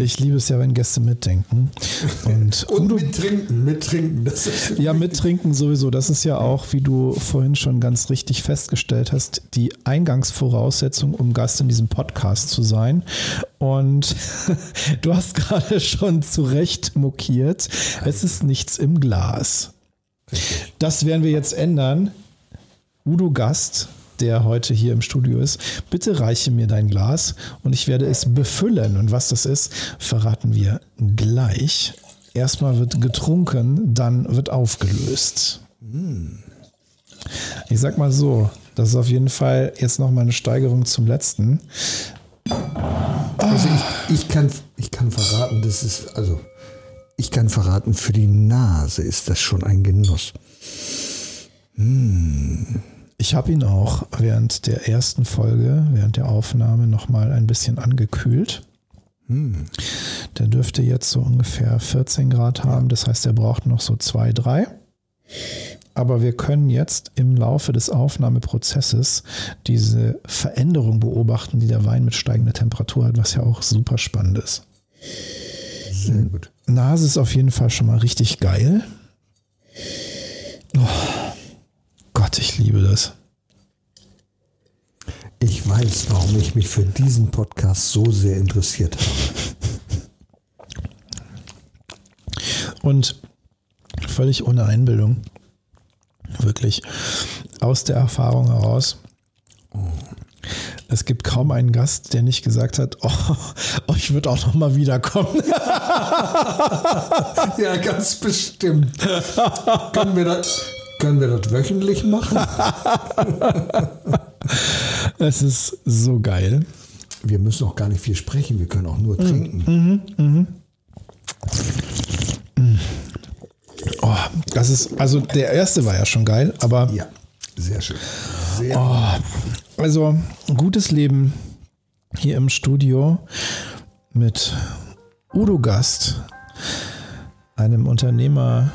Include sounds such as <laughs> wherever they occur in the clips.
Ich liebe es ja, wenn Gäste mitdenken. Und, <laughs> Und mittrinken, mittrinken. Das ist ja, mittrinken sowieso. Das ist ja auch, wie du vorhin schon ganz richtig festgestellt hast, die Eingangsvoraussetzung, um Gast in diesem Podcast zu sein. Und <laughs> du hast gerade schon zu Recht mokiert. Es ist nichts im Glas. Das werden wir jetzt ändern. Udo Gast, der heute hier im Studio ist, bitte reiche mir dein Glas und ich werde es befüllen. Und was das ist, verraten wir gleich. Erstmal wird getrunken, dann wird aufgelöst. Ich sag mal so, das ist auf jeden Fall jetzt nochmal eine Steigerung zum letzten. Also ich, ich, kann, ich kann verraten, das ist, also ich kann verraten, für die Nase ist das schon ein Genuss. Ich habe ihn auch während der ersten Folge, während der Aufnahme nochmal ein bisschen angekühlt. Der dürfte jetzt so ungefähr 14 Grad haben, das heißt, er braucht noch so zwei, drei. Aber wir können jetzt im Laufe des Aufnahmeprozesses diese Veränderung beobachten, die der Wein mit steigender Temperatur hat, was ja auch super spannend ist. Sehr gut. Nase ist auf jeden Fall schon mal richtig geil. Oh, Gott, ich liebe das. Ich weiß, warum ich mich für diesen Podcast so sehr interessiert habe. Und völlig ohne Einbildung, wirklich aus der Erfahrung heraus. Es gibt kaum einen Gast, der nicht gesagt hat, oh, oh ich würde auch noch mal wiederkommen. <laughs> Ja, ganz bestimmt. können, wir das, können wir das wöchentlich machen? <laughs> Es ist so geil. Wir müssen auch gar nicht viel sprechen, wir können auch nur trinken. Oh, das ist, also der erste war ja schon geil, aber Ja, sehr schön. Sehr Also ein gutes Leben hier im Studio mit Udo Gast, einem Unternehmer,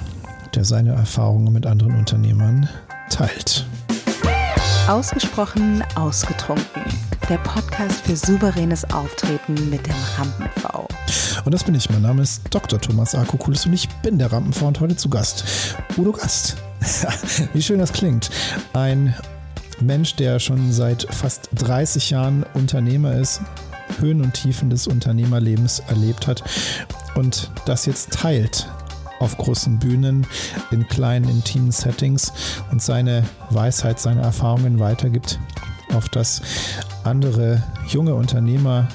der seine Erfahrungen mit anderen Unternehmern teilt. Ausgesprochen ausgetrunken. Der Podcast für souveränes Auftreten mit dem Rampen-V. Und das bin ich. Mein Name ist Dr. Thomas Akokulis und ich bin der Rampenfrau und heute zu Gast. Udo Gast. <laughs> Wie schön das klingt. Ein Mensch, der schon seit fast 30 Jahren Unternehmer ist, Höhen und Tiefen des Unternehmerlebens erlebt hat und das jetzt teilt auf großen Bühnen, in kleinen, intimen Settings und seine Weisheit, seine Erfahrungen weitergibt, auf das andere junge Unternehmer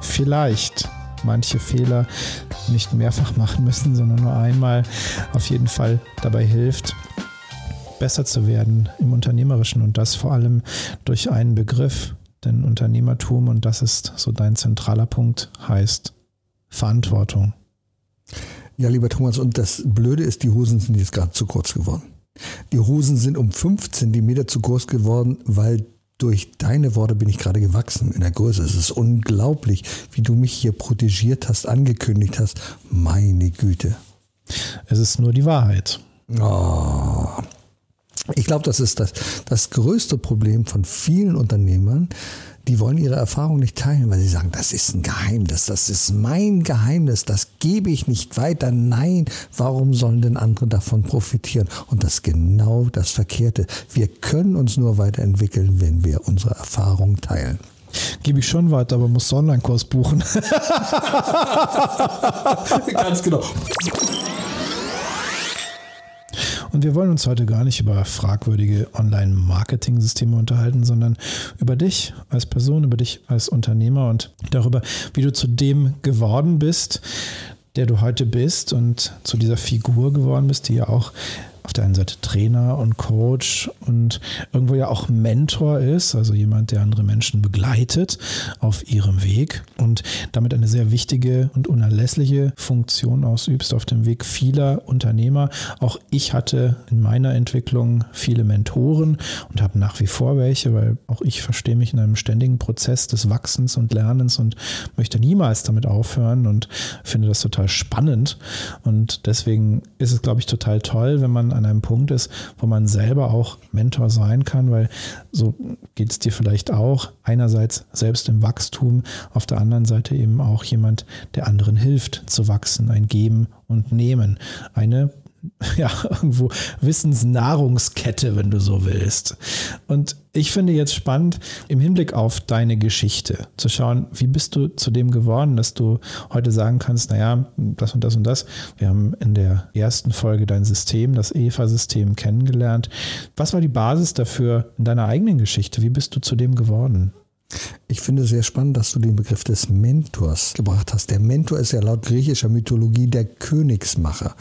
vielleicht manche Fehler nicht mehrfach machen müssen, sondern nur einmal auf jeden Fall dabei hilft, besser zu werden im Unternehmerischen und das vor allem durch einen Begriff, denn Unternehmertum, und das ist so dein zentraler Punkt, heißt Verantwortung. Ja, lieber Thomas, und das Blöde ist, die Hosen sind jetzt gerade zu kurz geworden. Die Hosen sind um 5 Zentimeter zu groß geworden, weil durch deine Worte bin ich gerade gewachsen in der Größe. Es ist unglaublich, wie du mich hier protegiert hast, angekündigt hast. Meine Güte. Es ist nur die Wahrheit. Oh. Ich glaube, das ist das, das größte Problem von vielen Unternehmern. Die wollen ihre Erfahrung nicht teilen, weil sie sagen, das ist ein Geheimnis, das ist mein Geheimnis, das gebe ich nicht weiter. Nein, warum sollen denn andere davon profitieren? Und das ist genau das Verkehrte. Wir können uns nur weiterentwickeln, wenn wir unsere Erfahrung teilen. Gebe ich schon weiter, aber muss Online-Kurs buchen. <laughs> Ganz genau. Und wir wollen uns heute gar nicht über fragwürdige Online-Marketing-Systeme unterhalten, sondern über dich als Person, über dich als Unternehmer und darüber, wie du zu dem geworden bist, der du heute bist und zu dieser Figur geworden bist, die ja auch auf der einen Seite Trainer und Coach und irgendwo ja auch Mentor ist, also jemand, der andere Menschen begleitet auf ihrem Weg und damit eine sehr wichtige und unerlässliche Funktion ausübst auf dem Weg vieler Unternehmer. Auch ich hatte in meiner Entwicklung viele Mentoren und habe nach wie vor welche, weil auch ich verstehe mich in einem ständigen Prozess des Wachsens und Lernens und möchte niemals damit aufhören und finde das total spannend. Und deswegen ist es, glaube ich, total toll, wenn man an einem Punkt ist, wo man selber auch Mentor sein kann, weil so geht es dir vielleicht auch. Einerseits selbst im Wachstum, auf der anderen Seite eben auch jemand, der anderen hilft zu wachsen, ein Geben und Nehmen. Eine <laughs> ja, irgendwo Wissensnahrungskette, wenn du so willst. Und ich finde jetzt spannend, im Hinblick auf deine Geschichte zu schauen, wie bist du zu dem geworden, dass du heute sagen kannst, naja, das und das und das. Wir haben in der ersten Folge dein System, das EVA-System kennengelernt. Was war die Basis dafür in deiner eigenen Geschichte? Wie bist du zu dem geworden? Ich finde sehr spannend, dass du den Begriff des Mentors gebracht hast. Der Mentor ist ja laut griechischer Mythologie der Königsmacher.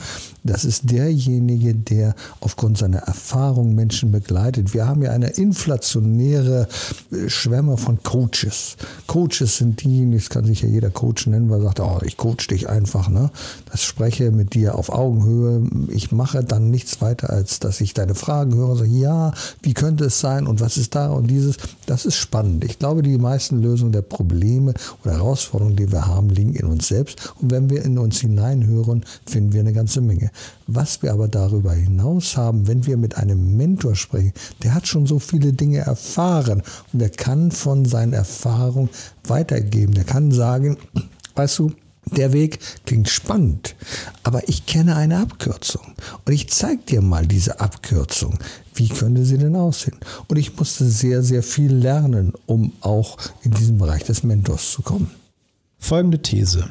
Das ist derjenige, der aufgrund seiner Erfahrung Menschen begleitet. Wir haben ja eine inflationäre äh, Schwemme von Coaches. Coaches sind diejenigen, das kann sich ja jeder Coach nennen, weil er sagt, oh, ich coach dich einfach. Ne? Das spreche mit dir auf Augenhöhe. Ich mache dann nichts weiter, als dass ich deine Fragen höre sage, ja, wie könnte es sein und was ist da und dieses. Das ist spannend. Ich glaube, die meisten Lösungen der Probleme oder Herausforderungen, die wir haben, liegen in uns selbst. Und wenn wir in uns hineinhören, finden wir eine ganze Menge. Was wir aber darüber hinaus haben, wenn wir mit einem Mentor sprechen, der hat schon so viele Dinge erfahren und der kann von seinen Erfahrungen weitergeben. Der kann sagen, <clears throat> weißt du, der Weg klingt spannend, aber ich kenne eine Abkürzung. Und ich zeige dir mal diese Abkürzung. Wie könnte sie denn aussehen? Und ich musste sehr, sehr viel lernen, um auch in diesen Bereich des Mentors zu kommen. Folgende These.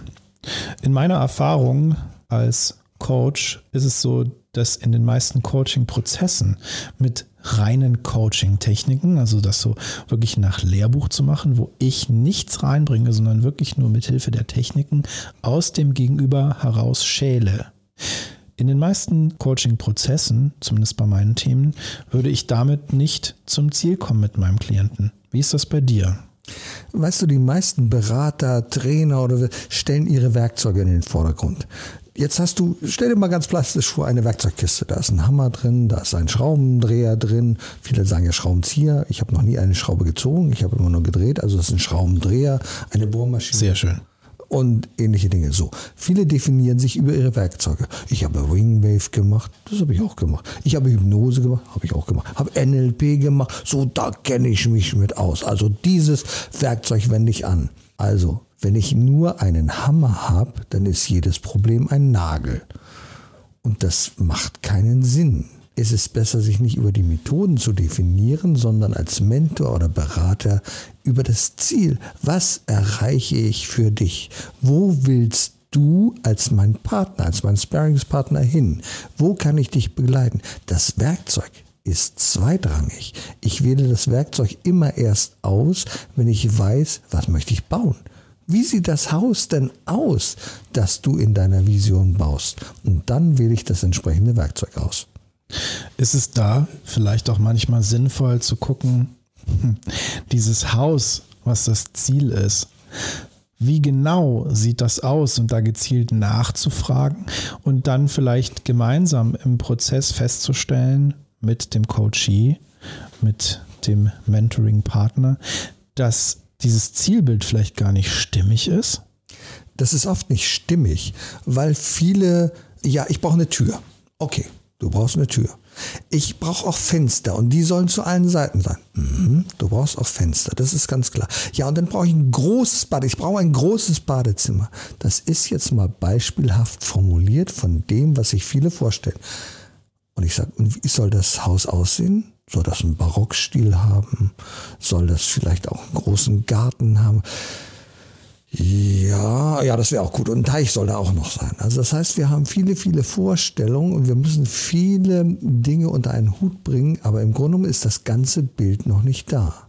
In meiner Erfahrung als Coach ist es so, dass in den meisten Coaching-Prozessen mit reinen Coaching-Techniken, also das so wirklich nach Lehrbuch zu machen, wo ich nichts reinbringe, sondern wirklich nur mit Hilfe der Techniken aus dem Gegenüber heraus schäle. In den meisten Coaching-Prozessen, zumindest bei meinen Themen, würde ich damit nicht zum Ziel kommen mit meinem Klienten. Wie ist das bei dir? Weißt du, die meisten Berater, Trainer oder stellen ihre Werkzeuge in den Vordergrund. Jetzt hast du, stell dir mal ganz plastisch vor, eine Werkzeugkiste. Da ist ein Hammer drin, da ist ein Schraubendreher drin. Viele sagen ja Schraubenzieher. Ich habe noch nie eine Schraube gezogen, ich habe immer nur gedreht. Also das ist ein Schraubendreher, eine Bohrmaschine. Sehr schön und ähnliche Dinge. So, viele definieren sich über ihre Werkzeuge. Ich habe Wingwave gemacht, das habe ich auch gemacht. Ich habe Hypnose gemacht, habe ich auch gemacht. Habe NLP gemacht, so da kenne ich mich mit aus. Also dieses Werkzeug wende ich an. Also wenn ich nur einen Hammer habe, dann ist jedes Problem ein Nagel. Und das macht keinen Sinn. Es ist besser, sich nicht über die Methoden zu definieren, sondern als Mentor oder Berater über das Ziel. Was erreiche ich für dich? Wo willst du als mein Partner, als mein Sparringspartner hin? Wo kann ich dich begleiten? Das Werkzeug ist zweitrangig. Ich wähle das Werkzeug immer erst aus, wenn ich weiß, was möchte ich bauen. Wie sieht das Haus denn aus, das du in deiner Vision baust? Und dann wähle ich das entsprechende Werkzeug aus. Ist es da vielleicht auch manchmal sinnvoll zu gucken, hm, dieses Haus, was das Ziel ist, wie genau sieht das aus und da gezielt nachzufragen und dann vielleicht gemeinsam im Prozess festzustellen mit dem Coachee, mit dem Mentoring-Partner, dass dieses Zielbild vielleicht gar nicht stimmig ist? Das ist oft nicht stimmig, weil viele, ja, ich brauche eine Tür. Okay, du brauchst eine Tür. Ich brauche auch Fenster und die sollen zu allen Seiten sein. Mhm, du brauchst auch Fenster, das ist ganz klar. Ja, und dann brauche ich ein großes Bad. Ich brauche ein großes Badezimmer. Das ist jetzt mal beispielhaft formuliert von dem, was sich viele vorstellen. Und ich sage, und wie soll das Haus aussehen? Soll das einen Barockstil haben? Soll das vielleicht auch einen großen Garten haben? Ja, ja, das wäre auch gut. Und ein Teich soll da auch noch sein. Also das heißt, wir haben viele, viele Vorstellungen und wir müssen viele Dinge unter einen Hut bringen, aber im Grunde genommen ist das ganze Bild noch nicht da.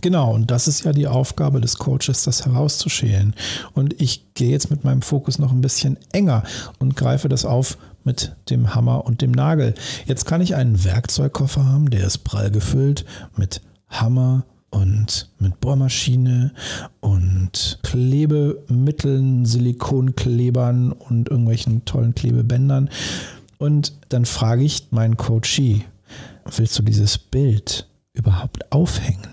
Genau, und das ist ja die Aufgabe des Coaches, das herauszuschälen. Und ich gehe jetzt mit meinem Fokus noch ein bisschen enger und greife das auf mit dem Hammer und dem Nagel. Jetzt kann ich einen Werkzeugkoffer haben, der ist prall gefüllt mit Hammer und mit Bohrmaschine und Klebemitteln, Silikonklebern und irgendwelchen tollen Klebebändern. Und dann frage ich meinen Coachee, willst du dieses Bild überhaupt aufhängen?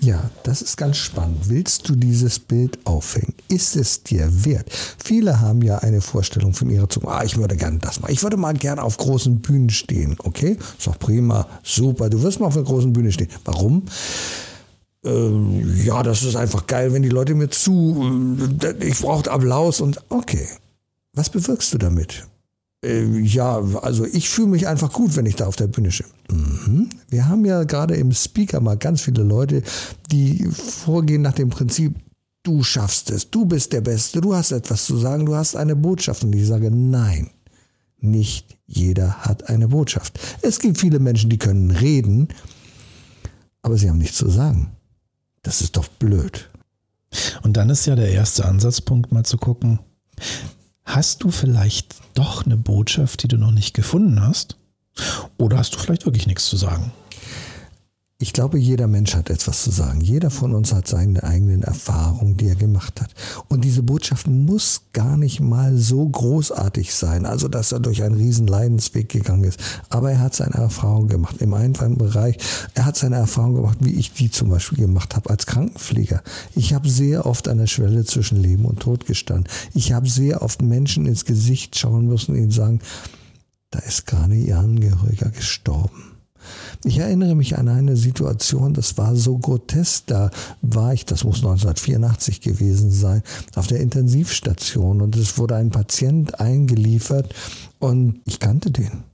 Ja, das ist ganz spannend. Willst du dieses Bild aufhängen? Ist es dir wert? Viele haben ja eine Vorstellung von ihrer Zukunft. Ah, ich würde gerne das machen. Ich würde mal gerne auf großen Bühnen stehen. Okay, ist doch prima, super. Du wirst mal auf einer großen Bühne stehen. Warum? Ähm, ja, das ist einfach geil, wenn die Leute mir zu. Äh, ich brauche Applaus und okay. Was bewirkst du damit? Äh, ja, also ich fühle mich einfach gut, wenn ich da auf der Bühne stehe. Mhm. Wir haben ja gerade im Speaker mal ganz viele Leute, die vorgehen nach dem Prinzip, du schaffst es, du bist der Beste, du hast etwas zu sagen, du hast eine Botschaft. Und ich sage, nein, nicht jeder hat eine Botschaft. Es gibt viele Menschen, die können reden, aber sie haben nichts zu sagen. Das ist doch blöd. Und dann ist ja der erste Ansatzpunkt mal zu gucken, hast du vielleicht doch eine Botschaft, die du noch nicht gefunden hast? Oder hast du vielleicht wirklich nichts zu sagen? Ich glaube, jeder Mensch hat etwas zu sagen. Jeder von uns hat seine eigenen Erfahrungen, die er gemacht hat. Und diese Botschaft muss gar nicht mal so großartig sein, also dass er durch einen riesen Leidensweg gegangen ist. Aber er hat seine Erfahrung gemacht im einfachen Bereich. Er hat seine Erfahrung gemacht, wie ich die zum Beispiel gemacht habe als Krankenpfleger. Ich habe sehr oft an der Schwelle zwischen Leben und Tod gestanden. Ich habe sehr oft Menschen ins Gesicht schauen müssen und ihnen sagen, da ist gerade ihr Angehöriger gestorben. Ich erinnere mich an eine Situation, das war so grotesk, da war ich, das muss 1984 gewesen sein, auf der Intensivstation und es wurde ein Patient eingeliefert und ich kannte den.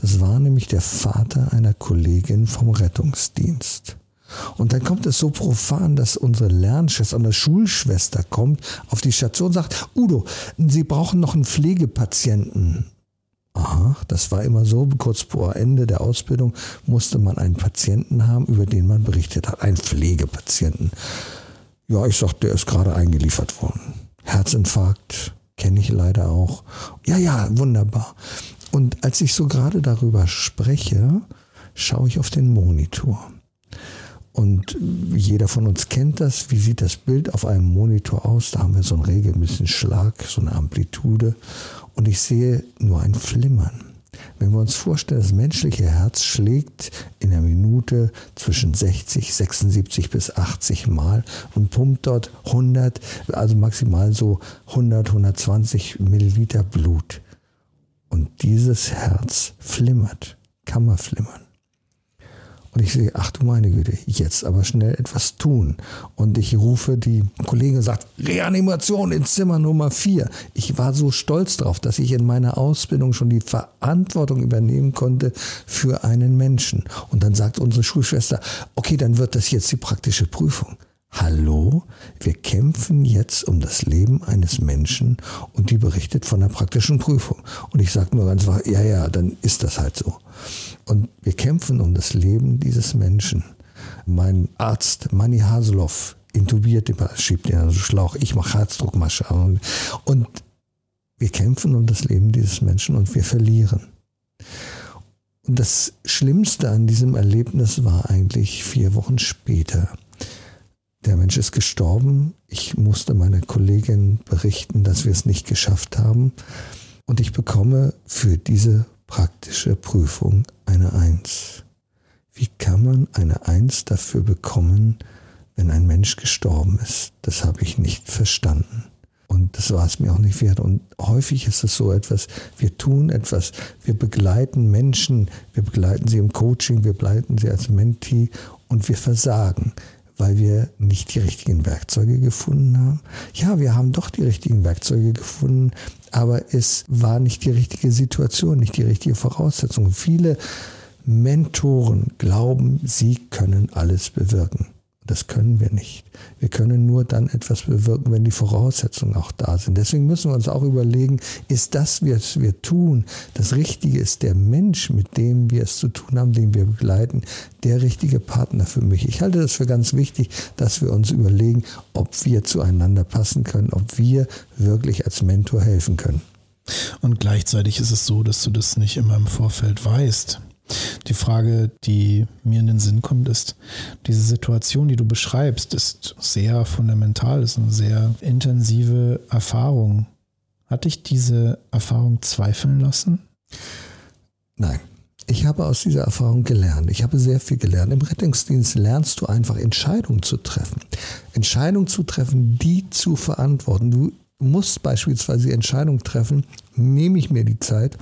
Das war nämlich der Vater einer Kollegin vom Rettungsdienst. Und dann kommt es so profan, dass unsere Lernschwester, eine Schulschwester kommt auf die Station und sagt, Udo, Sie brauchen noch einen Pflegepatienten. Aha, das war immer so. Kurz vor Ende der Ausbildung musste man einen Patienten haben, über den man berichtet hat. Einen Pflegepatienten. Ja, ich sagte, der ist gerade eingeliefert worden. Herzinfarkt kenne ich leider auch. Ja, ja, wunderbar. Und als ich so gerade darüber spreche, schaue ich auf den Monitor. Und jeder von uns kennt das. Wie sieht das Bild auf einem Monitor aus? Da haben wir so einen regelmäßigen Schlag, so eine Amplitude und ich sehe nur ein Flimmern. Wenn wir uns vorstellen, das menschliche Herz schlägt in der Minute zwischen 60, 76 bis 80 Mal und pumpt dort 100, also maximal so 100, 120 Milliliter Blut. Und dieses Herz flimmert, kann man flimmern. Und ich sehe, ach du meine Güte, jetzt aber schnell etwas tun. Und ich rufe die Kollegin und sagt, Reanimation ins Zimmer Nummer 4. Ich war so stolz darauf, dass ich in meiner Ausbildung schon die Verantwortung übernehmen konnte für einen Menschen. Und dann sagt unsere Schulschwester, okay, dann wird das jetzt die praktische Prüfung. Hallo, wir kämpfen jetzt um das Leben eines Menschen und die berichtet von der praktischen Prüfung. Und ich sage nur ganz einfach, ja, ja, dann ist das halt so. Und wir kämpfen um das Leben dieses Menschen. Mein Arzt, Manny Haseloff, intubiert, schiebt den also Schlauch, ich mache Herzdruckmasche. Und wir kämpfen um das Leben dieses Menschen und wir verlieren. Und das Schlimmste an diesem Erlebnis war eigentlich vier Wochen später. Der Mensch ist gestorben. Ich musste meiner Kollegin berichten, dass wir es nicht geschafft haben. Und ich bekomme für diese praktische Prüfung eine Eins. Wie kann man eine Eins dafür bekommen, wenn ein Mensch gestorben ist? Das habe ich nicht verstanden. Und das war es mir auch nicht wert. Und häufig ist es so etwas, wir tun etwas, wir begleiten Menschen, wir begleiten sie im Coaching, wir begleiten sie als Mentee und wir versagen weil wir nicht die richtigen Werkzeuge gefunden haben. Ja, wir haben doch die richtigen Werkzeuge gefunden, aber es war nicht die richtige Situation, nicht die richtige Voraussetzung. Viele Mentoren glauben, sie können alles bewirken. Das können wir nicht. Wir können nur dann etwas bewirken, wenn die Voraussetzungen auch da sind. Deswegen müssen wir uns auch überlegen, ist das, was wir tun, das Richtige, ist der Mensch, mit dem wir es zu tun haben, den wir begleiten, der richtige Partner für mich. Ich halte das für ganz wichtig, dass wir uns überlegen, ob wir zueinander passen können, ob wir wirklich als Mentor helfen können. Und gleichzeitig ist es so, dass du das nicht immer im Vorfeld weißt. Die Frage, die mir in den Sinn kommt, ist, diese Situation, die du beschreibst, ist sehr fundamental, ist eine sehr intensive Erfahrung. Hat dich diese Erfahrung zweifeln lassen? Nein. Ich habe aus dieser Erfahrung gelernt. Ich habe sehr viel gelernt. Im Rettungsdienst lernst du einfach Entscheidungen zu treffen. Entscheidungen zu treffen, die zu verantworten. Du musst beispielsweise die Entscheidung treffen, nehme ich mir die Zeit,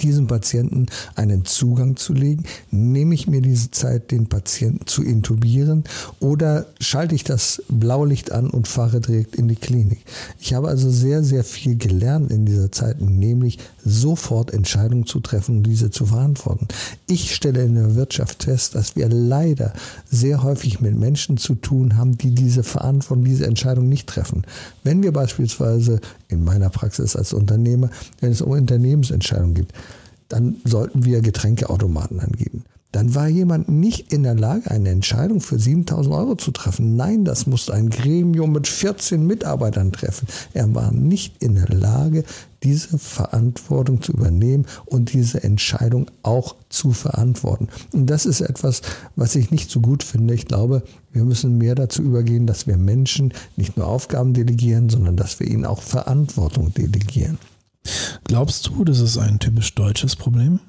diesem Patienten einen Zugang zu legen? Nehme ich mir diese Zeit, den Patienten zu intubieren oder schalte ich das Blaulicht an und fahre direkt in die Klinik? Ich habe also sehr, sehr viel gelernt in dieser Zeit, nämlich sofort Entscheidungen zu treffen und diese zu verantworten. Ich stelle in der Wirtschaft fest, dass wir leider sehr häufig mit Menschen zu tun haben, die diese Verantwortung, diese Entscheidung nicht treffen. Wenn wir beispielsweise in meiner Praxis als Unternehmer, wenn es um Unternehmensentscheidungen geht, dann sollten wir Getränkeautomaten angeben. Dann war jemand nicht in der Lage, eine Entscheidung für 7000 Euro zu treffen. Nein, das musste ein Gremium mit 14 Mitarbeitern treffen. Er war nicht in der Lage, diese Verantwortung zu übernehmen und diese Entscheidung auch zu verantworten. Und das ist etwas, was ich nicht so gut finde. Ich glaube, wir müssen mehr dazu übergehen, dass wir Menschen nicht nur Aufgaben delegieren, sondern dass wir ihnen auch Verantwortung delegieren. Glaubst du, das ist ein typisch deutsches Problem?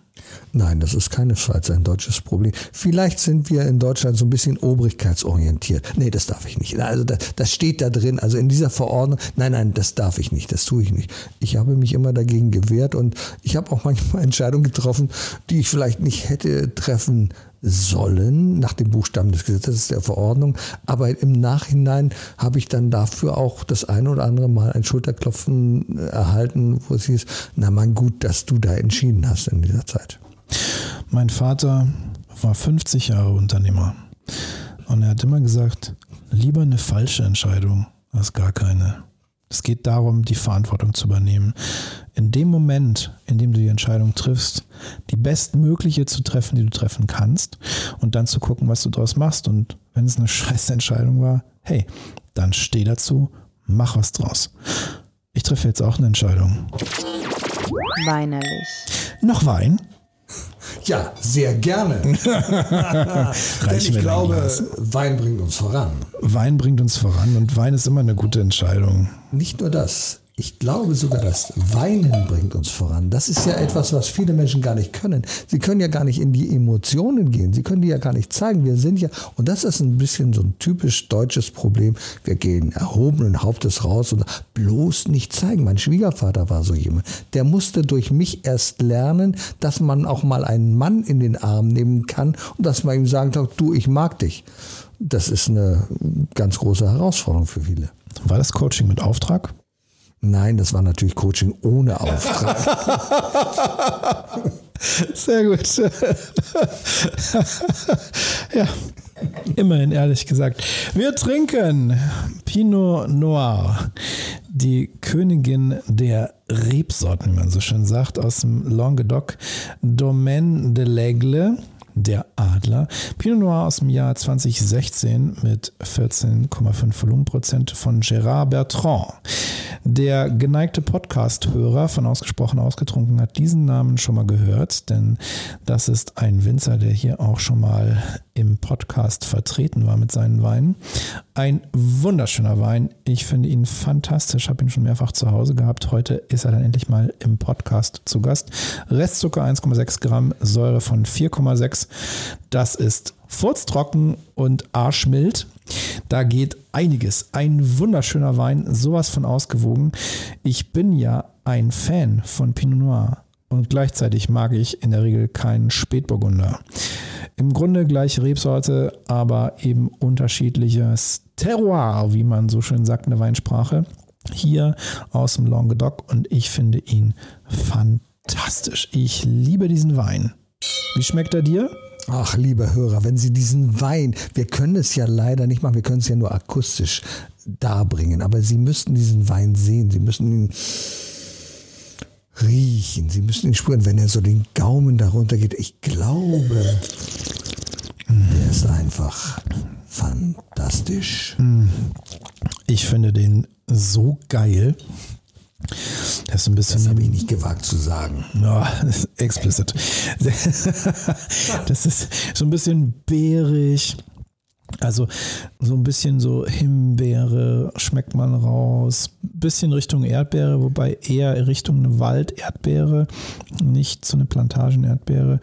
Nein, das ist keinesfalls ein deutsches Problem. Vielleicht sind wir in Deutschland so ein bisschen obrigkeitsorientiert. Nee, das darf ich nicht. Also das, das steht da drin, also in dieser Verordnung. Nein, nein, das darf ich nicht, das tue ich nicht. Ich habe mich immer dagegen gewehrt und ich habe auch manchmal <laughs> Entscheidungen getroffen, die ich vielleicht nicht hätte treffen sollen, nach dem Buchstaben des Gesetzes der Verordnung. Aber im Nachhinein habe ich dann dafür auch das eine oder andere Mal ein Schulterklopfen erhalten, wo es hieß, na mein gut, dass du da entschieden hast in dieser Zeit. Mein Vater war 50 Jahre Unternehmer und er hat immer gesagt, lieber eine falsche Entscheidung als gar keine. Es geht darum, die Verantwortung zu übernehmen. In dem Moment, in dem du die Entscheidung triffst, die bestmögliche zu treffen, die du treffen kannst und dann zu gucken, was du daraus machst. Und wenn es eine <laughs> scheiß Entscheidung war, hey, dann steh dazu, mach was draus. Ich treffe jetzt auch eine Entscheidung. Weinerlich. Noch Wein? Ja, sehr gerne. <laughs> Denn ich glaube, Wein bringt uns voran. Wein bringt uns voran und Wein ist immer eine gute Entscheidung. Nicht nur das. Ich glaube sogar, das Weinen bringt uns voran. Das ist ja etwas, was viele Menschen gar nicht können. Sie können ja gar nicht in die Emotionen gehen. Sie können die ja gar nicht zeigen. Wir sind ja, und das ist ein bisschen so ein typisch deutsches Problem. Wir gehen erhobenen Hauptes raus und bloß nicht zeigen. Mein Schwiegervater war so jemand. Der musste durch mich erst lernen, dass man auch mal einen Mann in den Arm nehmen kann und dass man ihm sagen kann, du, ich mag dich. Das ist eine ganz große Herausforderung für viele. War das Coaching mit Auftrag? Nein, das war natürlich Coaching ohne Auftrag. <laughs> Sehr gut. <laughs> ja, immerhin ehrlich gesagt. Wir trinken Pinot Noir, die Königin der Rebsorten, wie man so schön sagt, aus dem Languedoc Domaine de l'Aigle der Adler. Pinot Noir aus dem Jahr 2016 mit 14,5 Volumenprozent von Gérard Bertrand. Der geneigte Podcast-Hörer von Ausgesprochen Ausgetrunken hat diesen Namen schon mal gehört, denn das ist ein Winzer, der hier auch schon mal im Podcast vertreten war mit seinen Weinen. Ein wunderschöner Wein. Ich finde ihn fantastisch, habe ihn schon mehrfach zu Hause gehabt. Heute ist er dann endlich mal im Podcast zu Gast. Restzucker 1,6 Gramm, Säure von 4,6. Das ist furztrocken und arschmild. Da geht einiges. Ein wunderschöner Wein, sowas von ausgewogen. Ich bin ja ein Fan von Pinot Noir und gleichzeitig mag ich in der Regel keinen Spätburgunder. Im Grunde gleiche Rebsorte, aber eben unterschiedliches Terroir, wie man so schön sagt in der Weinsprache. Hier aus dem Languedoc und ich finde ihn fantastisch. Ich liebe diesen Wein. Wie schmeckt er dir? Ach, lieber Hörer, wenn Sie diesen Wein, wir können es ja leider nicht machen, wir können es ja nur akustisch darbringen, aber Sie müssten diesen Wein sehen, Sie müssen ihn riechen, Sie müssen ihn spüren, wenn er so den Gaumen darunter geht. Ich glaube, der ist einfach fantastisch. Ich finde den so geil. Das ist ein bisschen. Das habe ich nicht gewagt zu sagen. Ja, <laughs> explicit. Das ist so ein bisschen beerig. Also so ein bisschen so Himbeere schmeckt man raus, bisschen Richtung Erdbeere, wobei eher Richtung eine Walderdbeere, nicht so eine Plantagen-Erdbeere.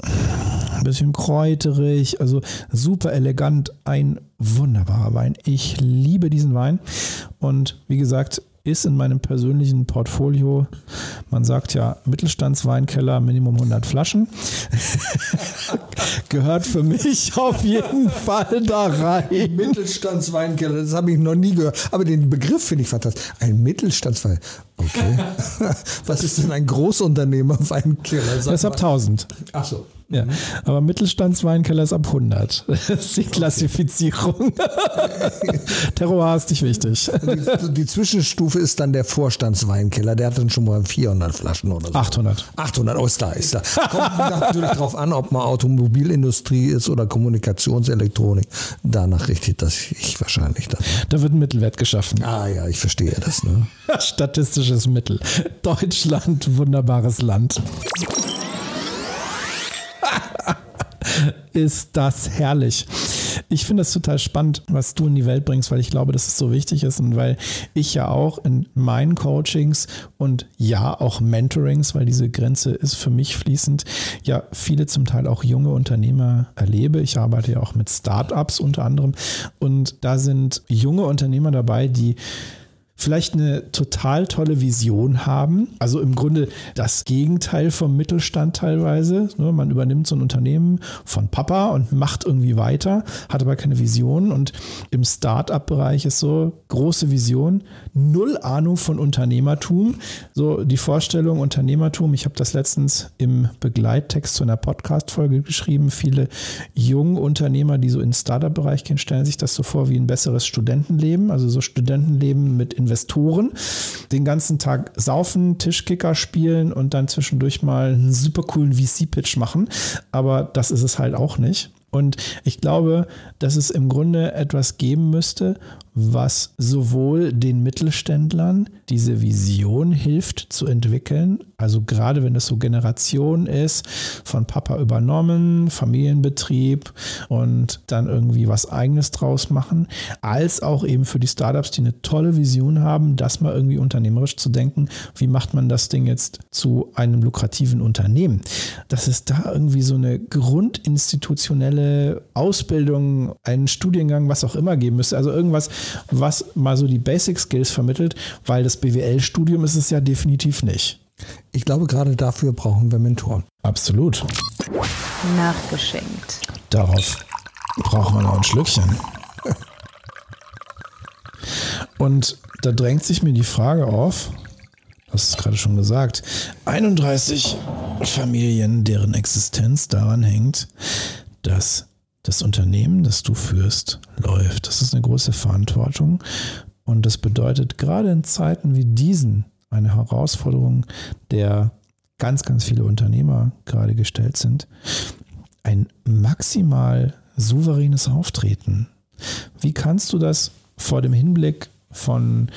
Ein bisschen kräuterig, also super elegant, ein wunderbarer Wein. Ich liebe diesen Wein und wie gesagt, ist in meinem persönlichen Portfolio. Man sagt ja Mittelstandsweinkeller, Minimum 100 Flaschen. <laughs> Gehört für mich auf jeden Fall da rein. Mittelstandsweinkeller, das habe ich noch nie gehört. Aber den Begriff finde ich fantastisch. Ein Mittelstandswein. Okay. <laughs> Was ist denn ein Großunternehmer-Weinkeller? Das ist ab 1000. Ach so. Ja, aber Mittelstandsweinkeller ist ab 100. <laughs> Das ist die Klassifizierung. <laughs> Terroir ist nicht wichtig. Die, die, Zwischenstufe ist dann der Vorstandsweinkeller. Der hat dann schon mal 400 Flaschen oder so. 800. 800, oh, ist da, ist da. Kommt natürlich darauf an, ob man Automobilindustrie ist oder Kommunikationselektronik. Danach richtet das ich wahrscheinlich dann. Da wird ein Mittelwert geschaffen. Ah ja, ich verstehe das. Ne? <laughs> Statistisches Mittel. Deutschland, wunderbares Land. Ist das herrlich. Ich finde das total spannend, was du in die Welt bringst, weil ich glaube, dass es so wichtig ist und weil ich ja auch in meinen Coachings und ja auch Mentorings, weil diese Grenze ist für mich fließend, ja viele zum Teil auch junge Unternehmer erlebe. Ich arbeite ja auch mit Startups unter anderem und da sind junge Unternehmer dabei, die vielleicht eine total tolle Vision haben. Also im Grunde das Gegenteil vom Mittelstand teilweise. Ne, man übernimmt so ein Unternehmen von Papa und macht irgendwie weiter, hat aber keine Vision. Und im Start-up-Bereich ist so große Vision, null Ahnung von Unternehmertum. So die Vorstellung Unternehmertum, ich habe das letztens im Begleittext zu einer Podcast-Folge geschrieben. Viele junge Unternehmer, die so in Startup-Bereich gehen, stellen sich das so vor wie ein besseres Studentenleben. Also so Studentenleben mit Investitionen Investoren den ganzen Tag saufen, Tischkicker spielen und dann zwischendurch mal einen super coolen VC-Pitch machen. Aber das ist es halt auch nicht. Und ich glaube, dass es im Grunde etwas geben müsste, was sowohl den Mittelständlern diese Vision hilft zu entwickeln, also gerade wenn es so Generation ist, von Papa übernommen, Familienbetrieb und dann irgendwie was eigenes draus machen, als auch eben für die Startups, die eine tolle Vision haben, das mal irgendwie unternehmerisch zu denken, wie macht man das Ding jetzt zu einem lukrativen Unternehmen? Dass es da irgendwie so eine grundinstitutionelle Ausbildung, einen Studiengang, was auch immer geben müsste, also irgendwas, was mal so die Basic Skills vermittelt, weil das BWL-Studium ist es ja definitiv nicht. Ich glaube, gerade dafür brauchen wir Mentoren. Absolut. Nachgeschenkt. Darauf braucht man noch ein Schlückchen. Und da drängt sich mir die Frage auf, das ist gerade schon gesagt, 31 Familien, deren Existenz daran hängt, dass das Unternehmen, das du führst, läuft. Das ist eine große Verantwortung und das bedeutet gerade in Zeiten wie diesen eine Herausforderung, der ganz, ganz viele Unternehmer gerade gestellt sind, ein maximal souveränes Auftreten. Wie kannst du das vor dem Hinblick von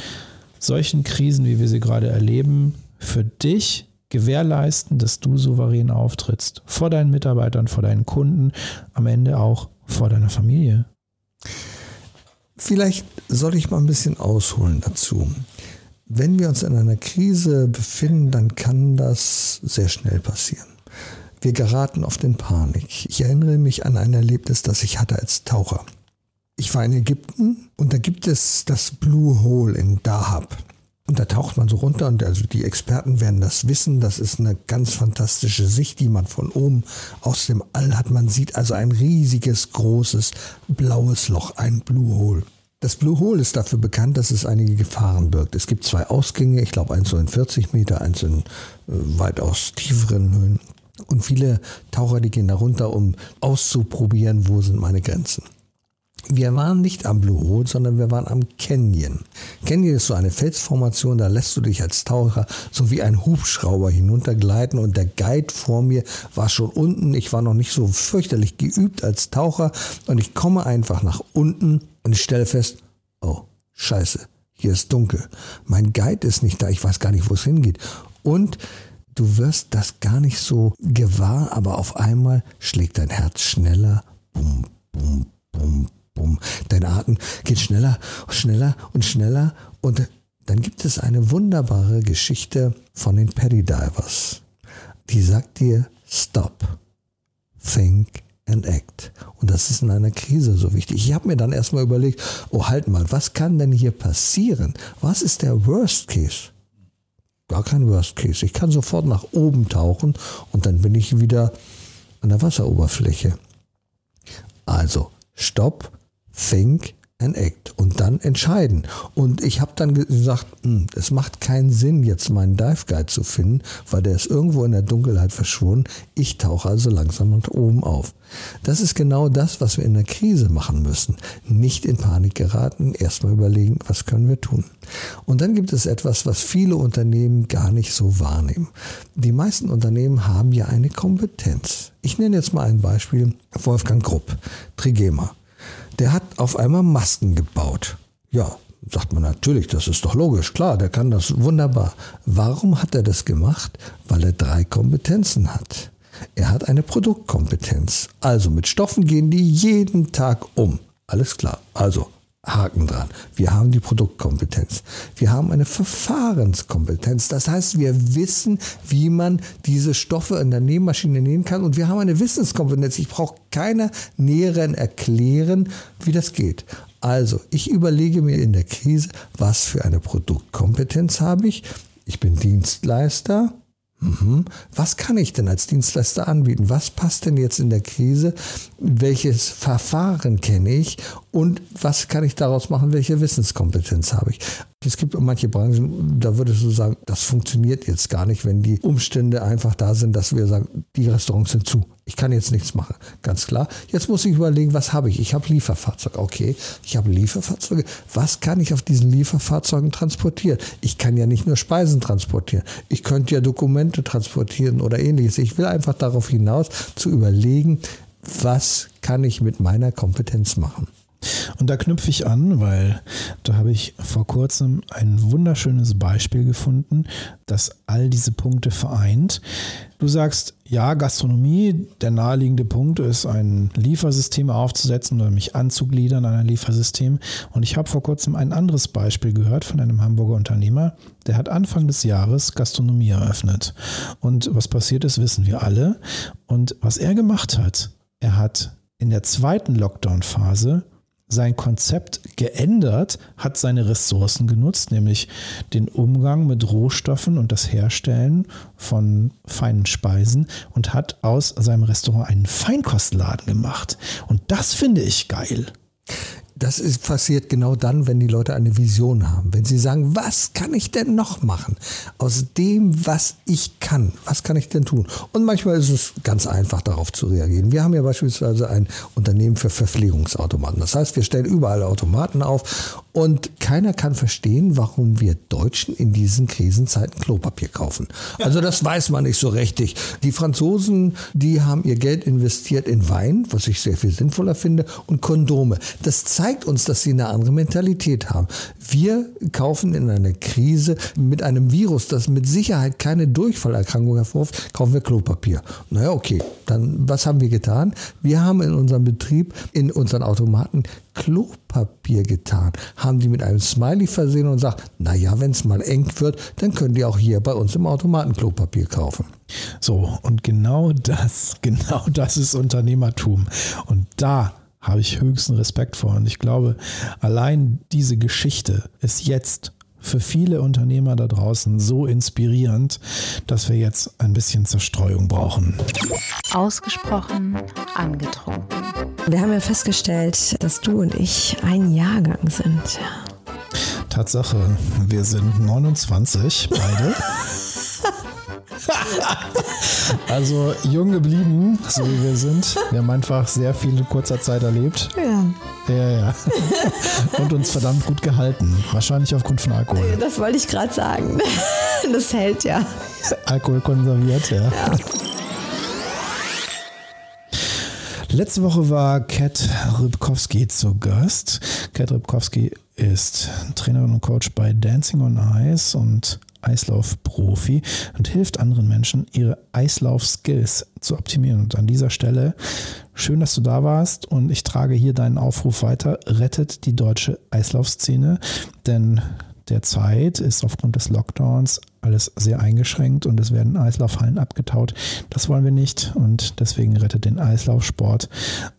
solchen Krisen, wie wir sie gerade erleben, für dich gewährleisten, dass du souverän auftrittst. Vor deinen Mitarbeitern, vor deinen Kunden, am Ende auch vor deiner Familie. Vielleicht soll ich mal ein bisschen ausholen dazu. Wenn wir uns in einer Krise befinden, dann kann das sehr schnell passieren. Wir geraten oft in Panik. Ich erinnere mich an ein Erlebnis, das ich hatte als Taucher. Ich war in Ägypten und da gibt es das Blue Hole in Dahab. Und da taucht man so runter und also die Experten werden das wissen. Das ist eine ganz fantastische Sicht, die man von oben aus dem All hat. Man sieht also ein riesiges, großes, blaues Loch, ein Blue Hole. Das Blue Hole ist dafür bekannt, dass es einige Gefahren birgt. Es gibt zwei Ausgänge, ich glaube eins so in 40 Meter, eins in äh, weitaus tieferen Höhen. Und viele Taucher, die gehen da runter, um auszuprobieren, wo sind meine Grenzen. Wir waren nicht am Blue Hole, sondern wir waren am Canyon. Canyon ist so eine Felsformation, da lässt du dich als Taucher so wie ein Hubschrauber hinuntergleiten und der Guide vor mir war schon unten. Ich war noch nicht so fürchterlich geübt als Taucher und ich komme einfach nach unten und ich stelle fest, oh, scheiße, hier ist dunkel. Mein Guide ist nicht da, ich weiß gar nicht, wo es hingeht. Und du wirst das gar nicht so gewahr, aber auf einmal schlägt dein Herz schneller. Bum, bum, bum, bum. Dein Atem geht schneller und schneller und schneller. Und dann gibt es eine wunderbare Geschichte von den Paddy Divers. Die sagt dir, stop, think and act. Und das ist in einer Krise so wichtig. Ich habe mir dann erstmal überlegt, oh halt mal, was kann denn hier passieren? Was ist der Worst Case? Gar kein Worst Case. Ich kann sofort nach oben tauchen und dann bin ich wieder an der Wasseroberfläche. Also, stopp, think and act und dann entscheiden. Und ich habe dann gesagt, hm, es macht keinen Sinn, jetzt meinen Dive Guide zu finden, weil der ist irgendwo in der Dunkelheit verschwunden. Ich tauche also langsam nach oben auf. Das ist genau das, was wir in der Krise machen müssen. Nicht in Panik geraten, erstmal überlegen, was können wir tun. Und dann gibt es etwas, was viele Unternehmen gar nicht so wahrnehmen. Die meisten Unternehmen haben ja eine Kompetenz. Ich nenne jetzt mal ein Beispiel. Wolfgang Grupp, Trigema der hat auf einmal Masken gebaut. Ja, sagt man natürlich, das ist doch logisch, klar, der kann das wunderbar. Warum hat er das gemacht? Weil er drei Kompetenzen hat. Er hat eine Produktkompetenz. Also mit Stoffen gehen die jeden Tag um. Alles klar. Also Haken dran. Wir haben die Produktkompetenz. Wir haben eine Verfahrenskompetenz. Das heißt, wir wissen, wie man diese Stoffe in der Nähmaschine nähen kann. Und wir haben eine Wissenskompetenz. Ich brauche keiner Näheren erklären, wie das geht. Also, ich überlege mir in der Krise, was für eine Produktkompetenz habe ich. Ich bin Dienstleister. Mhm. Was kann ich denn als Dienstleister anbieten? Was passt denn jetzt in der Krise? Welches Verfahren kenne ich? Und was kann ich daraus machen? Welche Wissenskompetenz habe ich? Es gibt manche Branchen, da würdest du sagen, das funktioniert jetzt gar nicht, wenn die Umstände einfach da sind, dass wir sagen, die Restaurants sind zu. Ich kann jetzt nichts machen. Ganz klar. Jetzt muss ich überlegen, was habe ich? Ich habe Lieferfahrzeuge. Okay, ich habe Lieferfahrzeuge. Was kann ich auf diesen Lieferfahrzeugen transportieren? Ich kann ja nicht nur Speisen transportieren. Ich könnte ja Dokumente transportieren oder ähnliches. Ich will einfach darauf hinaus zu überlegen, was kann ich mit meiner Kompetenz machen. Und da knüpfe ich an, weil da habe ich vor kurzem ein wunderschönes Beispiel gefunden, das all diese Punkte vereint. Du sagst, ja, Gastronomie, der naheliegende Punkt ist, ein Liefersystem aufzusetzen oder mich anzugliedern an ein Liefersystem. Und ich habe vor kurzem ein anderes Beispiel gehört von einem Hamburger Unternehmer, der hat Anfang des Jahres Gastronomie eröffnet. Und was passiert ist, wissen wir alle. Und was er gemacht hat, er hat in der zweiten Lockdown-Phase sein Konzept geändert, hat seine Ressourcen genutzt, nämlich den Umgang mit Rohstoffen und das Herstellen von feinen Speisen und hat aus seinem Restaurant einen Feinkostladen gemacht. Und das finde ich geil. Das ist passiert genau dann, wenn die Leute eine Vision haben. Wenn sie sagen, was kann ich denn noch machen? Aus dem, was ich kann, was kann ich denn tun? Und manchmal ist es ganz einfach, darauf zu reagieren. Wir haben ja beispielsweise ein Unternehmen für Verpflegungsautomaten. Das heißt, wir stellen überall Automaten auf und keiner kann verstehen, warum wir Deutschen in diesen Krisenzeiten Klopapier kaufen. Also das weiß man nicht so richtig. Die Franzosen, die haben ihr Geld investiert in Wein, was ich sehr viel sinnvoller finde, und Kondome. Das zeigt uns, dass sie eine andere Mentalität haben. Wir kaufen in einer Krise mit einem Virus, das mit Sicherheit keine Durchfallerkrankung hervorruft, kaufen wir Klopapier. Naja, okay. Dann, was haben wir getan? Wir haben in unserem Betrieb, in unseren Automaten Klopapier getan, haben die mit einem Smiley versehen und sagt, naja, wenn es mal eng wird, dann können die auch hier bei uns im Automaten Klopapier kaufen. So, und genau das, <laughs> genau das ist Unternehmertum. Und da habe ich höchsten Respekt vor. Und ich glaube, allein diese Geschichte ist jetzt für viele Unternehmer da draußen so inspirierend, dass wir jetzt ein bisschen Zerstreuung brauchen. Ausgesprochen angetrunken. Wir haben ja festgestellt, dass du und ich ein Jahrgang sind. Tatsache, wir sind 29 beide. <laughs> <laughs> also jung geblieben, so wie wir sind. Wir haben einfach sehr viel in kurzer Zeit erlebt. Ja. Ja, ja. <laughs> Und uns verdammt gut gehalten. Wahrscheinlich aufgrund von Alkohol. Das wollte ich gerade sagen. <laughs> Das hält ja. Alkohol konserviert, ja. ja. Letzte Woche war Kat Rybkowski zu Gast. Kat Rybkowski ist Trainerin und Coach bei Dancing on Ice und Eislauf-Profi und hilft anderen Menschen, ihre Eislauf-Skills zu optimieren. Und an dieser Stelle, schön, dass du da warst und ich trage hier deinen Aufruf weiter. Rettet die deutsche Eislaufszene, denn derzeit ist aufgrund des Lockdowns alles sehr eingeschränkt und es werden Eislaufhallen abgetaut. Das wollen wir nicht und deswegen rettet den Eislaufsport.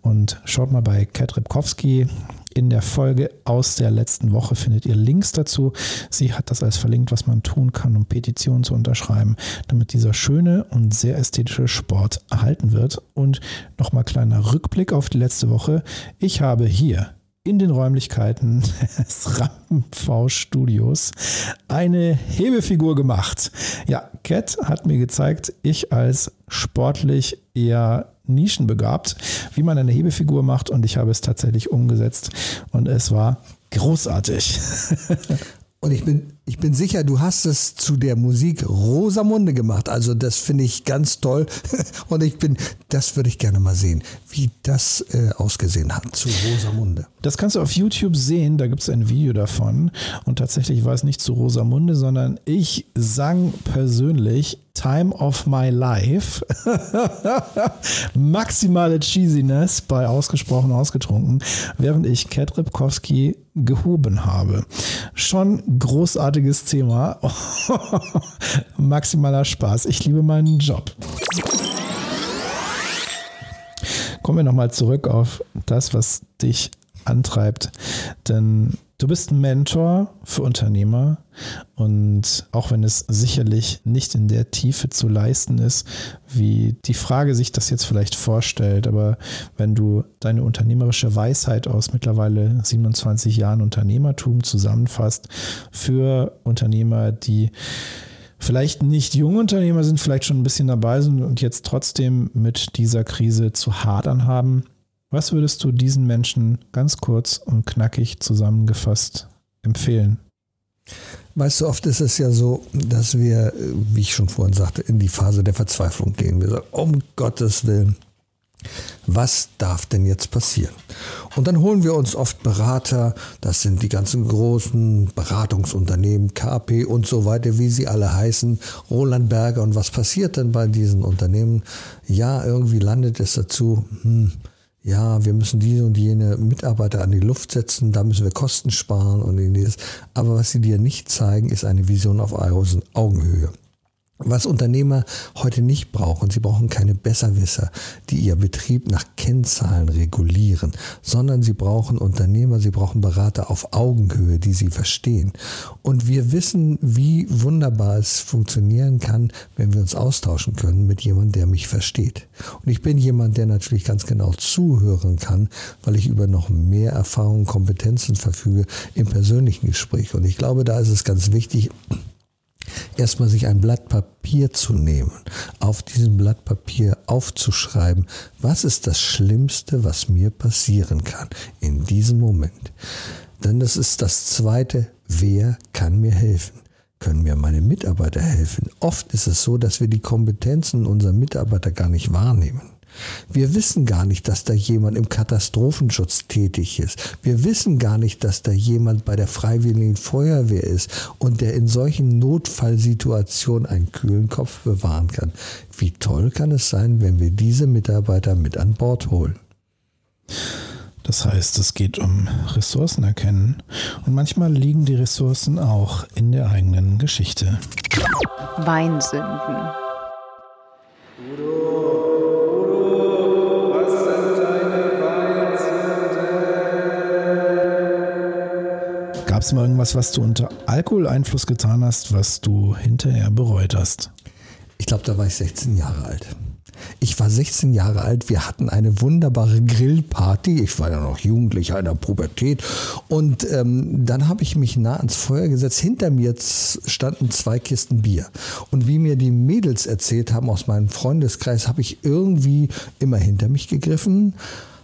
Und schaut mal bei Kat Ripkowski in der Folge aus der letzten Woche findet ihr Links dazu. Sie hat das als verlinkt, was man tun kann, um Petitionen zu unterschreiben, damit dieser schöne und sehr ästhetische Sport erhalten wird. Und nochmal kleiner Rückblick auf die letzte Woche. Ich habe hier in den Räumlichkeiten <laughs> des Rampenv-Studios eine Hebefigur gemacht. Ja, Cat hat mir gezeigt, ich als sportlich eher nischenbegabt, wie man eine Hebefigur macht und ich habe es tatsächlich umgesetzt und es war großartig. <laughs> Und ich bin, ich bin sicher, du hast es zu der Musik Rosamunde gemacht. Also das finde ich ganz toll. <laughs> Und ich bin, das würde ich gerne mal sehen, wie das äh, ausgesehen hat zu Rosamunde. Das kannst du auf YouTube sehen, da gibt es ein Video davon. Und tatsächlich war es nicht zu Rosamunde, sondern ich sang persönlich Time of My Life. <laughs> Maximale Cheesiness bei Ausgesprochen Ausgetrunken, während ich Kat Ripkowski gehoben habe. Schon großartiges Thema. <laughs> Maximaler Spaß. Ich liebe meinen Job. Kommen wir nochmal zurück auf das, was dich antreibt. Denn Du bist ein Mentor für Unternehmer und auch wenn es sicherlich nicht in der Tiefe zu leisten ist, wie die Frage sich das jetzt vielleicht vorstellt, aber wenn du deine unternehmerische Weisheit aus mittlerweile 27 Jahren Unternehmertum zusammenfasst für Unternehmer, die vielleicht nicht junge Unternehmer sind, vielleicht schon ein bisschen dabei sind und jetzt trotzdem mit dieser Krise zu hadern haben, was würdest du diesen Menschen ganz kurz und knackig zusammengefasst empfehlen? Weißt du, oft ist es ja so, dass wir, wie ich schon vorhin sagte, in die Phase der Verzweiflung gehen. Wir sagen, um Gottes Willen, was darf denn jetzt passieren? Und dann holen wir uns oft Berater, das sind die ganzen großen Beratungsunternehmen, KP und so weiter, wie sie alle heißen, Roland Berger. Und was passiert denn bei diesen Unternehmen? Ja, irgendwie landet es dazu, hm, ja, wir müssen diese und jene Mitarbeiter an die Luft setzen, da müssen wir Kosten sparen und ähnliches. Aber was sie dir nicht zeigen, ist eine Vision auf Augenhöhe. Was Unternehmer heute nicht brauchen, sie brauchen keine Besserwisser, die ihr Betrieb nach Kennzahlen regulieren, sondern sie brauchen Unternehmer, sie brauchen Berater auf Augenhöhe, die sie verstehen. Und wir wissen, wie wunderbar es funktionieren kann, wenn wir uns austauschen können mit jemandem, der mich versteht. Und ich bin jemand, der natürlich ganz genau zuhören kann, weil ich über noch mehr Erfahrung, Kompetenzen verfüge im persönlichen Gespräch. Und ich glaube, da ist es ganz wichtig, erstmal sich ein Blatt Papier zu nehmen, auf diesem Blatt Papier aufzuschreiben, was ist das Schlimmste, was mir passieren kann in diesem Moment. Denn das ist das Zweite, wer kann mir helfen? Können mir meine Mitarbeiter helfen? Oft ist es so, dass wir die Kompetenzen unserer Mitarbeiter gar nicht wahrnehmen. Wir wissen gar nicht, dass da jemand im Katastrophenschutz tätig ist. Wir wissen gar nicht, dass da jemand bei der Freiwilligen Feuerwehr ist und der in solchen Notfallsituationen einen kühlen Kopf bewahren kann. Wie toll kann es sein, wenn wir diese Mitarbeiter mit an Bord holen? Das heißt, es geht um Ressourcen erkennen und manchmal liegen die Ressourcen auch in der eigenen Geschichte. Weinsünden. Es mal irgendwas, was du unter Alkoholeinfluss getan hast, was du hinterher bereut hast? Ich glaube, da war ich 16 Jahre alt. Ich war 16 Jahre alt, wir hatten eine wunderbare Grillparty. Ich war ja noch Jugendlicher in der Pubertät. Und ähm, dann habe ich mich nah ans Feuer gesetzt. Hinter mir standen zwei Kisten Bier. Und wie mir die Mädels erzählt haben aus meinem Freundeskreis, habe ich irgendwie immer hinter mich gegriffen,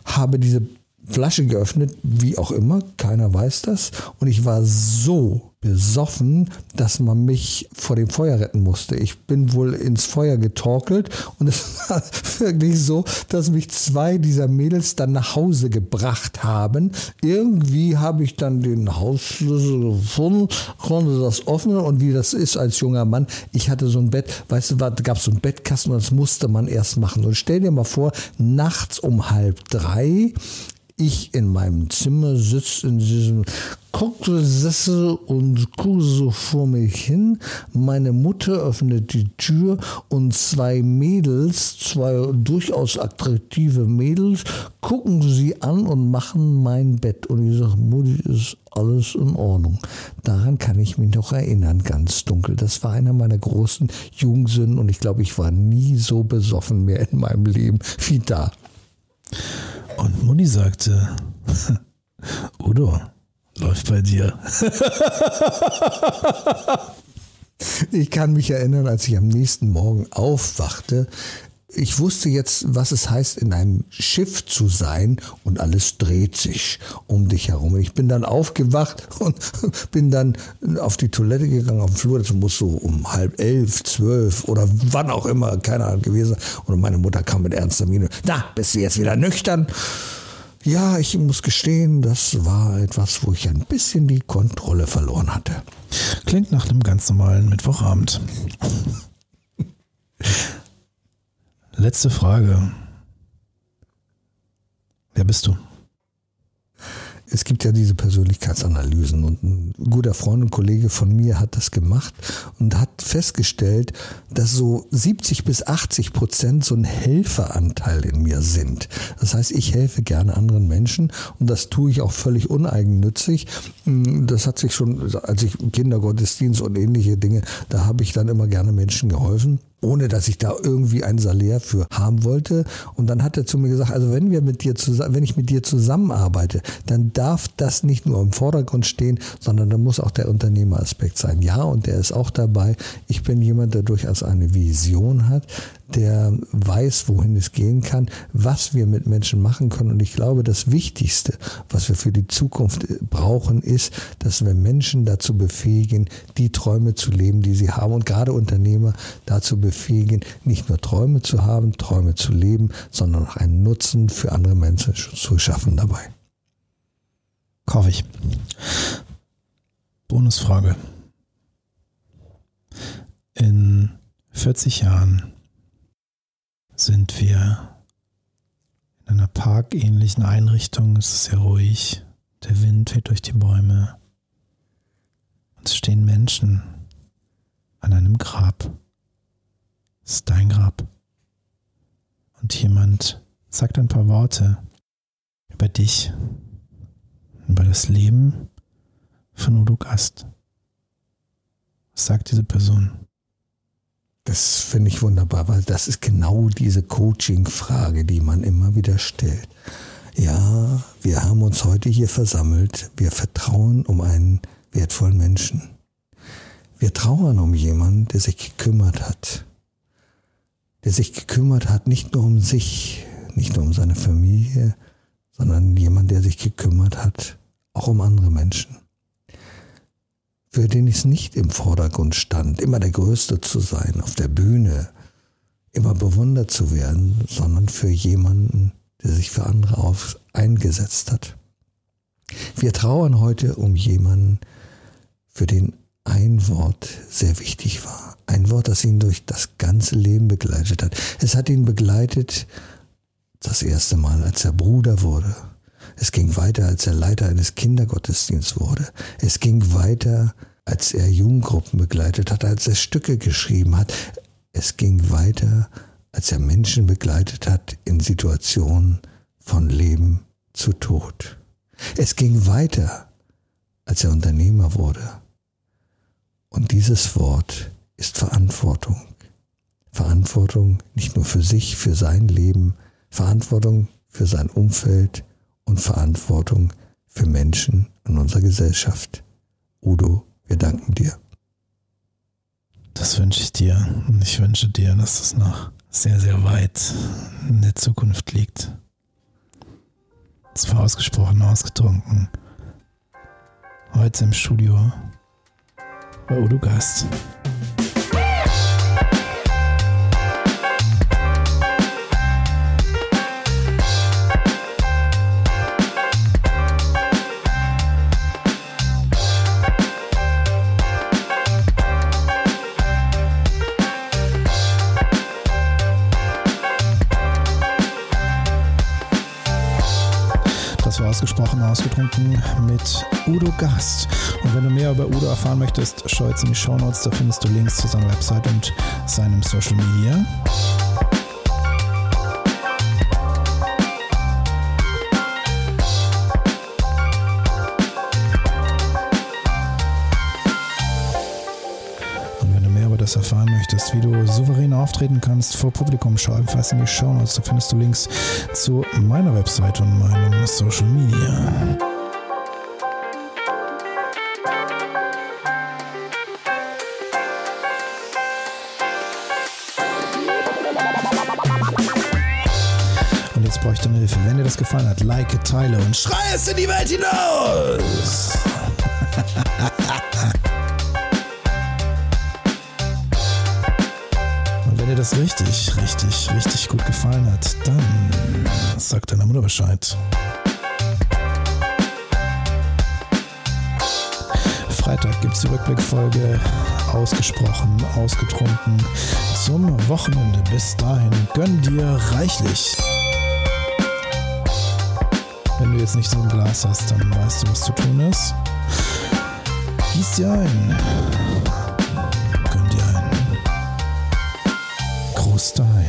habe diese Flasche geöffnet, wie auch immer, keiner weiß das. Und ich war so besoffen, dass man mich vor dem Feuer retten musste. Ich bin wohl ins Feuer getorkelt und es <laughs> war wirklich so, dass mich zwei dieser Mädels dann nach Hause gebracht haben. Irgendwie habe ich dann den Hausschlüssel gefunden, konnte das öffnen und wie das ist als junger Mann, ich hatte so ein Bett, weißt du, da gab es so ein Bettkasten und das musste man erst machen. Und stell dir mal vor, nachts um halb drei ich in meinem Zimmer sitze in diesem Cocktailsessel und gucke so vor mich hin. Meine Mutter öffnet die Tür und zwei Mädels, zwei durchaus attraktive Mädels, gucken sie an und machen mein Bett. Und ich sage, Mutti, ist alles in Ordnung. Daran kann ich mich noch erinnern, ganz dunkel. Das war einer meiner großen Jugendsünden und ich glaube, ich war nie so besoffen mehr in meinem Leben wie da. Und Mutti sagte, <laughs> Udo, läuft bei dir. ich kann mich erinnern, als ich am nächsten Morgen aufwachte, ich wusste jetzt, was es heißt, in einem Schiff zu sein und alles dreht sich um dich herum. Ich bin dann aufgewacht und <laughs> bin dann auf die Toilette gegangen auf dem Flur. Das muss so um halb elf, zwölf oder wann auch immer, keine Ahnung gewesen. Und meine Mutter kam mit ernster Miene. Na, bist du jetzt wieder nüchtern? Ja, ich muss gestehen, das war etwas, wo ich ein bisschen die Kontrolle verloren hatte. Klingt nach einem ganz normalen Mittwochabend. <laughs> Letzte Frage. Wer bist du? Es gibt ja diese Persönlichkeitsanalysen und ein guter Freund und Kollege von mir hat das gemacht und hat festgestellt, dass so 70 bis 80 Prozent so ein Helferanteil in mir sind. Das heißt, ich helfe gerne anderen Menschen und das tue ich auch völlig uneigennützig. Das hat sich schon, als ich Kindergottesdienst und ähnliche Dinge, da habe ich dann immer gerne Menschen geholfen ohne dass ich da irgendwie ein Salär für haben wollte. Und dann hat er zu mir gesagt, also wenn wir mit dir zusammen, wenn ich mit dir zusammenarbeite, dann darf das nicht nur im Vordergrund stehen, sondern da muss auch der Unternehmeraspekt sein. Ja, und der ist auch dabei. Ich bin jemand, der durchaus eine Vision hat, der weiß, wohin es gehen kann, was wir mit Menschen machen können. Und ich glaube, das Wichtigste, was wir für die Zukunft brauchen, ist, dass wir Menschen dazu befähigen, die Träume zu leben, die sie haben. Und gerade Unternehmer dazu befähigen, nicht nur Träume zu haben, Träume zu leben, sondern auch einen Nutzen für andere Menschen zu schaffen dabei. Kaufe ich. Bonusfrage. In 40 Jahren sind wir in einer parkähnlichen Einrichtung. Es ist sehr ruhig. Der Wind weht durch die Bäume. Und es stehen Menschen an einem Grab. Es ist dein Grab. Und jemand sagt ein paar Worte über dich, über das Leben von Udo Gast. Was sagt diese Person? Das finde ich wunderbar, weil das ist genau diese Coaching-Frage, die man immer wieder stellt. Ja, wir haben uns heute hier versammelt. Wir vertrauen um einen wertvollen Menschen. Wir trauern um jemanden, der sich gekümmert hat. Der sich gekümmert hat, nicht nur um sich, nicht nur um seine Familie, sondern jemand, der sich gekümmert hat, auch um andere Menschen für den es nicht im Vordergrund stand, immer der Größte zu sein, auf der Bühne, immer bewundert zu werden, sondern für jemanden, der sich für andere auf eingesetzt hat. Wir trauern heute um jemanden, für den ein Wort sehr wichtig war. Ein Wort, das ihn durch das ganze Leben begleitet hat. Es hat ihn begleitet das erste Mal, als er Bruder wurde. Es ging weiter, als er Leiter eines Kindergottesdienstes wurde. Es ging weiter, als er Jugendgruppen begleitet hat, als er Stücke geschrieben hat. Es ging weiter, als er Menschen begleitet hat in Situationen von Leben zu Tod. Es ging weiter, als er Unternehmer wurde. Und dieses Wort ist Verantwortung. Verantwortung nicht nur für sich, für sein Leben, Verantwortung für sein Umfeld, und Verantwortung für Menschen in unserer Gesellschaft. Udo, wir danken dir. Das wünsche ich dir und ich wünsche dir, dass es noch sehr, sehr weit in der Zukunft liegt. Es war ausgesprochen ausgetrunken. Heute im Studio bei Udo Gast. Ausgesprochen ausgetrunken mit Udo Gast. Und wenn du mehr über Udo erfahren möchtest, schau jetzt in die Show Notes, da findest du Links zu seiner Website und seinem Social Media. Das erfahren möchtest, wie du souverän auftreten kannst vor Publikum, schau ebenfalls in die Show Notes, da findest du Links zu meiner Website und meinem Social Media. Und jetzt brauche ich deine Hilfe. Wenn dir das gefallen hat, like, teile und schrei es in die Welt hinaus! <laughs> das richtig, richtig, richtig gut gefallen hat, dann sag deiner Mutter Bescheid. Freitag gibt es die Rückblickfolge ausgesprochen, ausgetrunken zum Wochenende. Bis dahin gönn dir reichlich. Wenn du jetzt nicht so ein Glas hast, dann weißt du, was zu tun ist. Gieß dir ein. Gönn